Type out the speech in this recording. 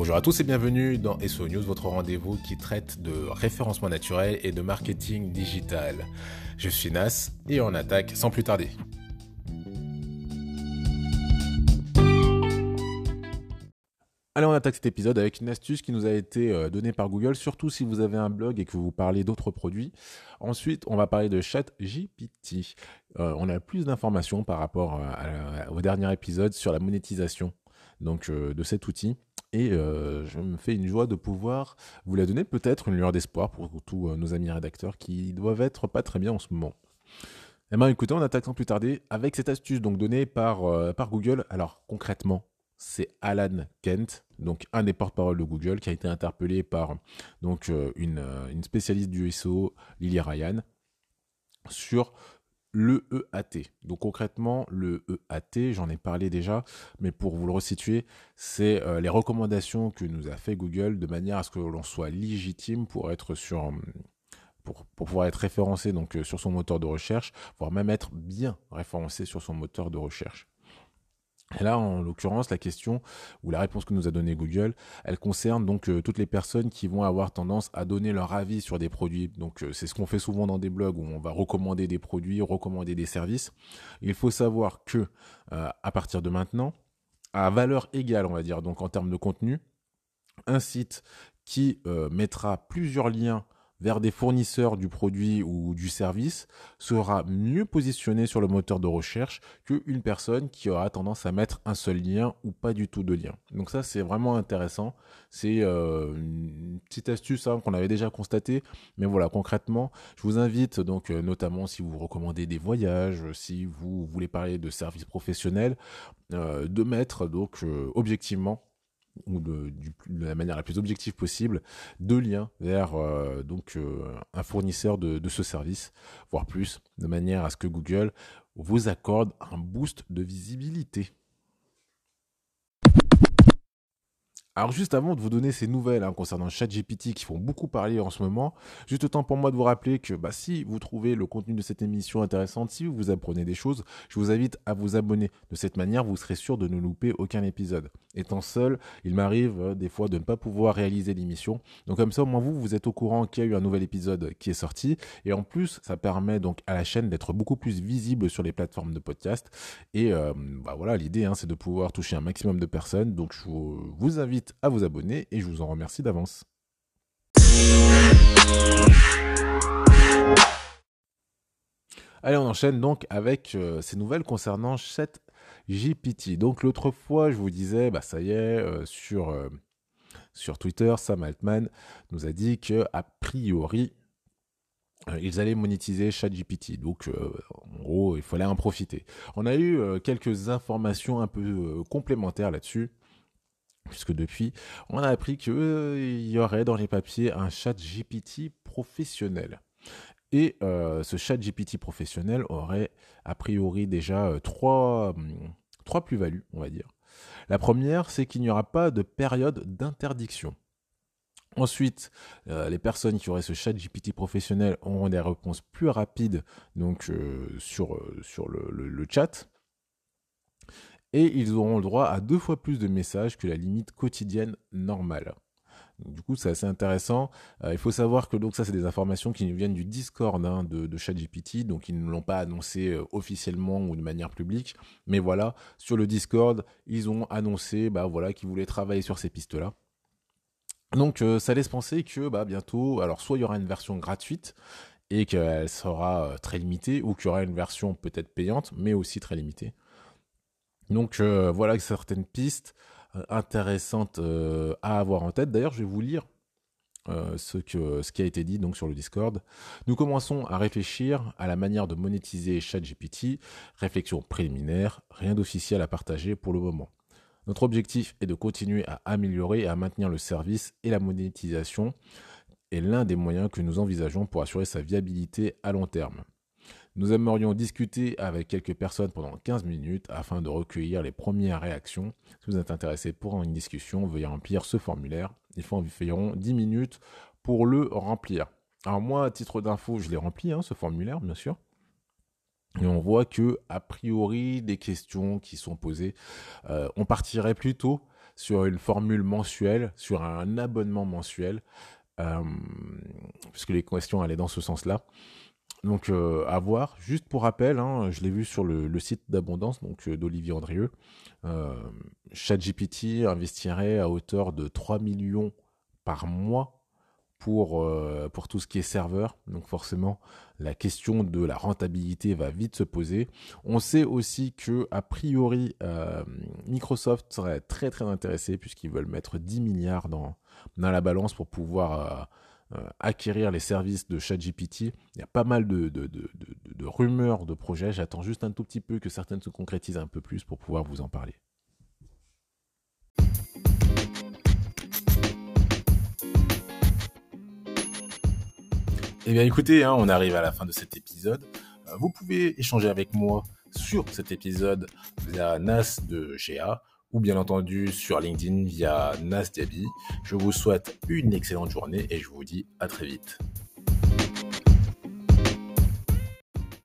Bonjour à tous et bienvenue dans SO News, votre rendez-vous qui traite de référencement naturel et de marketing digital. Je suis Nas et on attaque sans plus tarder. Allez, on attaque cet épisode avec une astuce qui nous a été euh, donnée par Google, surtout si vous avez un blog et que vous parlez d'autres produits. Ensuite, on va parler de ChatGPT. Euh, on a plus d'informations par rapport au dernier épisode sur la monétisation donc, euh, de cet outil. Et je me fais une joie de pouvoir vous la donner, peut-être une lueur d'espoir pour tous nos amis rédacteurs qui doivent être pas très bien en ce moment. Eh bien, écoutez, on attaque sans plus tarder avec cette astuce donc donnée par, par Google. Alors, concrètement, c'est Alan Kent, donc un des porte-parole de Google, qui a été interpellé par donc euh, euh, une, spécialiste du SEO, Lily Ryan, sur le EAT. Donc concrètement, le EAT, j'en ai parlé déjà, mais pour vous le resituer, c'est euh, les recommandations que nous a fait Google de manière à ce que l'on soit légitime pour être sur pour, pouvoir être référencé donc sur son moteur de recherche, voire même être bien référencé sur son moteur de recherche. Et là, en l'occurrence, la question ou la réponse que nous a donnée Google, elle concerne donc euh, toutes les personnes qui vont avoir tendance à donner leur avis sur des produits. Donc, euh, c'est ce qu'on fait souvent dans des blogs où on va recommander des produits, recommander des services. Il faut savoir que euh, à partir de maintenant, à valeur égale, on va dire, donc en termes de contenu, un site qui mettra plusieurs liens vers des fournisseurs du produit ou du service sera mieux positionné sur le moteur de recherche qu'une personne qui aura tendance à mettre un seul lien ou pas du tout de lien. Donc ça c'est vraiment intéressant. C'est euh, une petite astuce hein, qu'on avait déjà constaté, mais voilà concrètement, je vous invite donc euh, notamment si vous recommandez des voyages, si vous voulez parler de services professionnels, euh, de mettre donc objectivement ou de, la manière la plus objective possible, deux liens vers euh, donc euh, un fournisseur de, de, ce service, voire plus, de manière à ce que Google vous accorde un boost de visibilité. Alors juste avant de vous donner ces nouvelles hein, concernant ChatGPT qui font beaucoup parler en ce moment, juste temps pour moi de vous rappeler que bah, si vous trouvez le contenu de cette émission intéressante, si vous apprenez des choses, je vous invite à vous abonner. De cette manière, vous serez sûr de ne louper aucun épisode. Étant seul, il m'arrive euh, des fois de ne pas pouvoir réaliser l'émission. Donc comme ça, au moins vous, vous êtes au courant qu'il y a eu un nouvel épisode qui est sorti. Et en plus, ça permet donc à la chaîne d'être beaucoup plus visible sur les plateformes de podcast. Et euh, bah, voilà, l'idée, hein, c'est de pouvoir toucher un maximum de personnes. Donc je vous invite à vous abonner et je vous en remercie d'avance. Allez, on enchaîne donc avec euh, ces nouvelles concernant ChatGPT. Donc l'autre fois, je vous disais, bah ça y est, euh, sur, euh, sur Twitter, Sam Altman nous a dit que a priori, ils allaient monétiser ChatGPT. Donc, en gros, il fallait en profiter. On a eu quelques informations un peu complémentaires là-dessus puisque depuis, on a appris qu'il euh, y aurait dans les papiers un chat GPT professionnel. Et euh, ce chat GPT professionnel aurait a priori déjà euh, trois, hum, trois plus-values, on va dire. La première, c'est qu'il n'y aura pas de période d'interdiction. Ensuite, les personnes qui auraient ce chat GPT professionnel auront des réponses plus rapides donc, sur, sur le chat et ils auront le droit à deux fois plus de messages que la limite quotidienne normale. du coup, c'est assez intéressant. Euh, il faut savoir que donc ça, c'est des informations qui nous viennent du Discord hein, de, ChatGPT, donc ils ne l'ont pas annoncé euh, officiellement ou de manière publique, mais voilà, sur le Discord, ils ont annoncé, bah voilà, qu'ils voulaient travailler sur ces pistes-là. Donc, euh, ça laisse penser que bah, bientôt, alors soit il y aura une version gratuite et qu'elle sera très limitée, ou qu'il y aura une version peut-être payante, mais aussi très limitée. Donc euh, voilà certaines pistes euh, intéressantes euh, à avoir en tête. D'ailleurs, je vais vous lire ce, ce qui a été dit donc sur le Discord. Nous commençons à réfléchir à la manière de monétiser ChatGPT. Réflexion préliminaire, rien d'officiel à partager pour le moment. Notre objectif est de continuer à améliorer et à maintenir le service et la monétisation est l'un des moyens que nous envisageons pour assurer sa viabilité à long terme. Nous aimerions discuter avec quelques personnes pendant 15 minutes afin de recueillir les premières réactions. Si vous êtes intéressé pour une discussion, veuillez remplir ce formulaire. Il faut environ 10 minutes pour le remplir. Alors moi, à titre d'info, je l'ai rempli, hein, ce formulaire, bien sûr. Et on voit que, a priori, des questions qui sont posées, euh, on partirait plutôt sur une formule mensuelle, sur un abonnement mensuel, euh, puisque les questions allaient dans ce sens-là. Donc euh, à voir. Juste pour rappel, hein, je l'ai vu sur le, site d'abondance, donc d'Olivier Andrieux. ChatGPT investirait à hauteur de 3 millions par mois pour, euh, pour tout ce qui est serveur. Donc forcément, la question de la rentabilité va vite se poser. On sait aussi que a priori, euh, Microsoft serait très très intéressé puisqu'ils veulent mettre 10 milliards dans, dans la balance pour pouvoir euh, acquérir les services de ChatGPT. Il y a pas mal de rumeurs, de projets. J'attends juste un tout petit peu que certaines se concrétisent un peu plus pour pouvoir vous en parler. Eh bien écoutez, hein, on arrive à la fin de cet épisode. Euh, vous pouvez échanger avec moi sur cet épisode via Nas de GA ou bien entendu sur LinkedIn via Nas Diaby. Je vous souhaite une excellente journée et je vous dis à très vite.